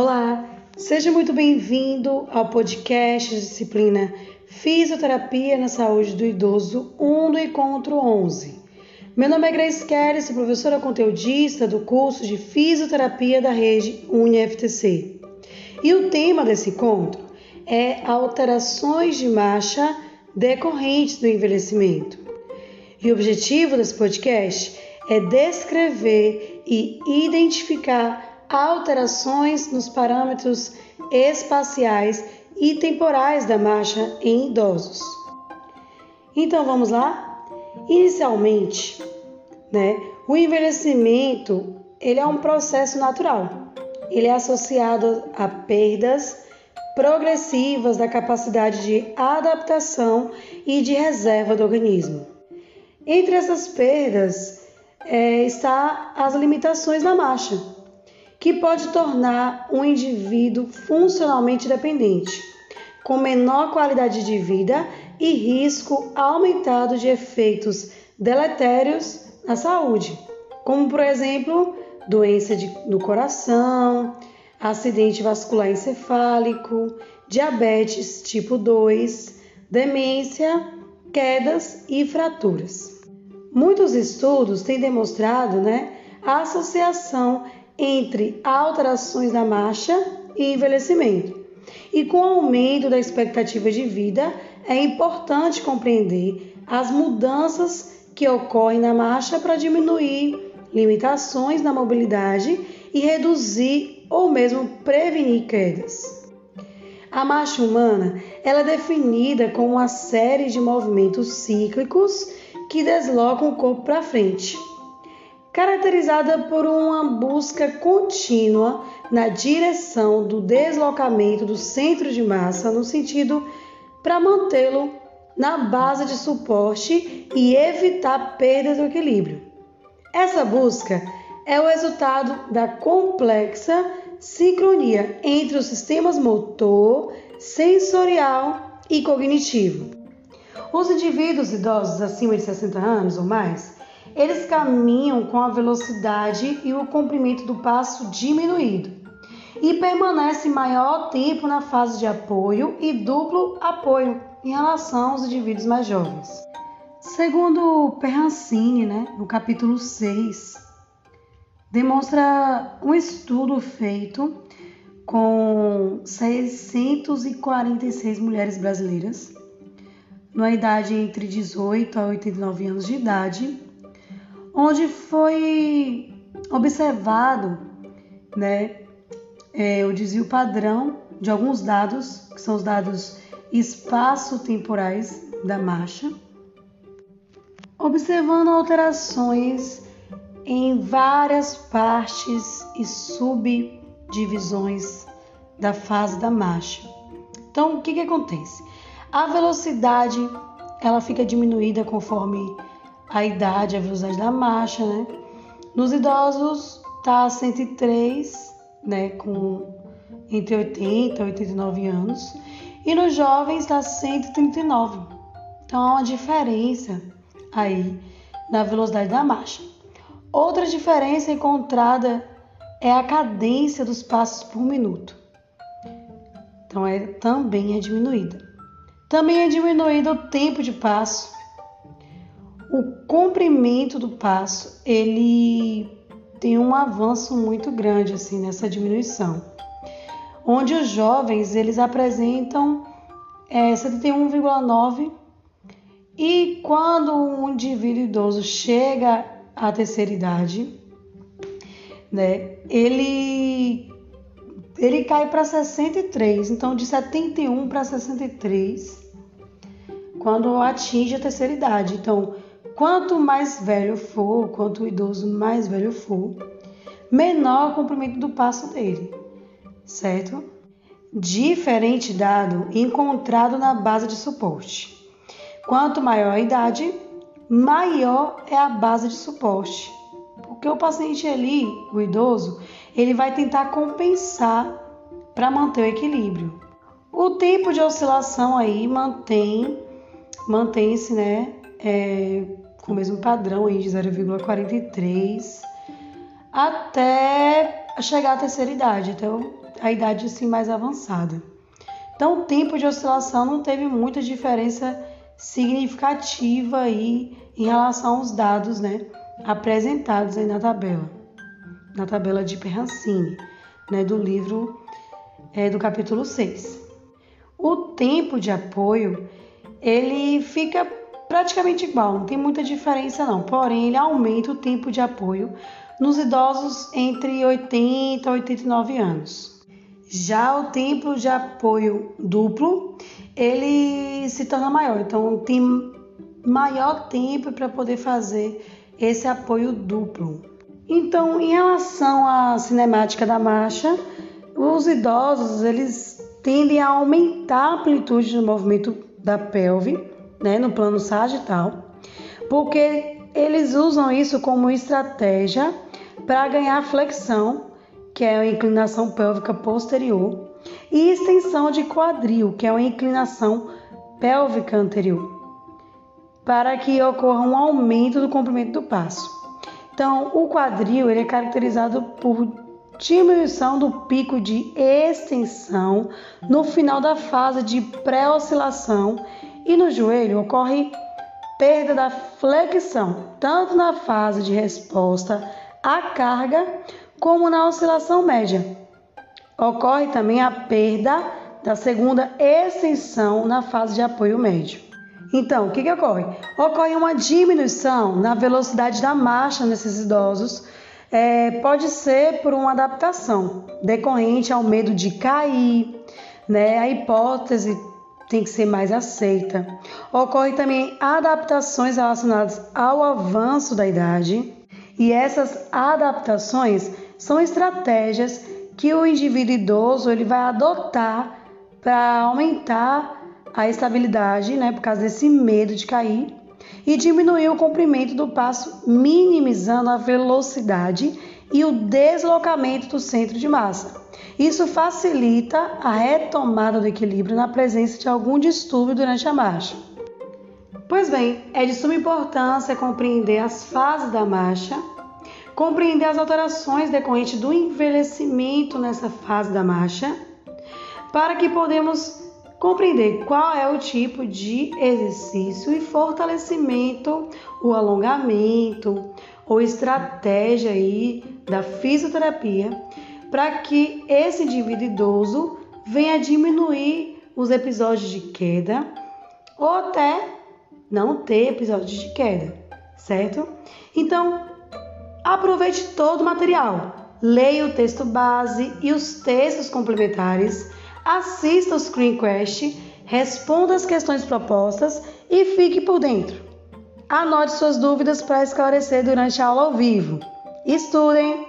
Olá, seja muito bem-vindo ao podcast disciplina Fisioterapia na Saúde do Idoso 1 do Encontro 11. Meu nome é Grace Kelly, sou professora conteudista do curso de Fisioterapia da rede UniFTC. E o tema desse encontro é alterações de marcha decorrentes do envelhecimento. E o objetivo desse podcast é descrever e identificar alterações nos parâmetros espaciais e temporais da marcha em idosos. Então vamos lá? Inicialmente, né, o envelhecimento ele é um processo natural. Ele é associado a perdas progressivas da capacidade de adaptação e de reserva do organismo. Entre essas perdas é, está as limitações na marcha, que pode tornar um indivíduo funcionalmente dependente, com menor qualidade de vida e risco aumentado de efeitos deletérios na saúde, como por exemplo, doença de, do coração, acidente vascular encefálico, diabetes tipo 2, demência, quedas e fraturas. Muitos estudos têm demonstrado né, a associação entre alterações da marcha e envelhecimento. E com o aumento da expectativa de vida, é importante compreender as mudanças que ocorrem na marcha para diminuir limitações na mobilidade e reduzir ou mesmo prevenir quedas. A marcha humana ela é definida como uma série de movimentos cíclicos que deslocam o corpo para frente caracterizada por uma busca contínua na direção do deslocamento do centro de massa no sentido para mantê-lo na base de suporte e evitar perda do equilíbrio. Essa busca é o resultado da complexa sincronia entre os sistemas motor, sensorial e cognitivo. Os indivíduos idosos acima de 60 anos ou mais eles caminham com a velocidade e o comprimento do passo diminuído e permanecem maior tempo na fase de apoio e duplo apoio em relação aos indivíduos mais jovens. Segundo Perrancini, né, no capítulo 6, demonstra um estudo feito com 646 mulheres brasileiras, na idade entre 18 a 89 anos de idade, onde foi observado né, é, o desvio padrão de alguns dados, que são os dados espaço-temporais da marcha, observando alterações em várias partes e subdivisões da fase da marcha. Então, o que, que acontece? A velocidade ela fica diminuída conforme a idade, a velocidade da marcha, né? Nos idosos tá 103, né, com entre 80 e 89 anos, e nos jovens está 139. Então há uma diferença aí na velocidade da marcha. Outra diferença encontrada é a cadência dos passos por minuto. Então é também é diminuída. Também é diminuído o tempo de passo o comprimento do passo ele tem um avanço muito grande assim nessa diminuição, onde os jovens eles apresentam é, 71,9 e quando um indivíduo idoso chega à terceira idade, né, ele ele cai para 63, então de 71 para 63 quando atinge a terceira idade. Então, Quanto mais velho for, quanto o idoso mais velho for, menor o comprimento do passo dele, certo? Diferente dado encontrado na base de suporte. Quanto maior a idade, maior é a base de suporte. Porque o paciente ali, o idoso, ele vai tentar compensar para manter o equilíbrio. O tempo de oscilação aí mantém mantém-se, né, é, com o mesmo padrão aí de 0,43 até chegar à terceira idade, então a idade assim mais avançada. Então o tempo de oscilação não teve muita diferença significativa aí em relação aos dados, né, apresentados aí na tabela, na tabela de Perrancini, né, do livro é, do capítulo 6. O tempo de apoio, ele fica praticamente igual, não tem muita diferença não, porém ele aumenta o tempo de apoio nos idosos entre 80 e 89 anos. Já o tempo de apoio duplo, ele se torna maior, então tem maior tempo para poder fazer esse apoio duplo. Então, em relação à cinemática da marcha, os idosos eles tendem a aumentar a amplitude do movimento da pelve, né, no plano sagital, porque eles usam isso como estratégia para ganhar flexão, que é a inclinação pélvica posterior, e extensão de quadril, que é uma inclinação pélvica anterior, para que ocorra um aumento do comprimento do passo. Então, o quadril ele é caracterizado por diminuição do pico de extensão no final da fase de pré-oscilação e no joelho ocorre perda da flexão, tanto na fase de resposta à carga como na oscilação média. Ocorre também a perda da segunda extensão na fase de apoio médio. Então, o que, que ocorre? Ocorre uma diminuição na velocidade da marcha nesses idosos. É, pode ser por uma adaptação decorrente ao medo de cair, né? A hipótese tem que ser mais aceita. Ocorre também adaptações relacionadas ao avanço da idade, e essas adaptações são estratégias que o indivíduo idoso ele vai adotar para aumentar a estabilidade, né, por causa desse medo de cair, e diminuir o comprimento do passo, minimizando a velocidade e o deslocamento do centro de massa. Isso facilita a retomada do equilíbrio na presença de algum distúrbio durante a marcha. Pois bem, é de suma importância compreender as fases da marcha, compreender as alterações decorrentes do envelhecimento nessa fase da marcha, para que podemos compreender qual é o tipo de exercício e fortalecimento, o alongamento ou estratégia aí da fisioterapia para que esse indivíduo idoso venha diminuir os episódios de queda ou até não ter episódios de queda, certo? Então, aproveite todo o material. Leia o texto base e os textos complementares, assista o screencast, responda as questões propostas e fique por dentro. Anote suas dúvidas para esclarecer durante a aula ao vivo. Estudem!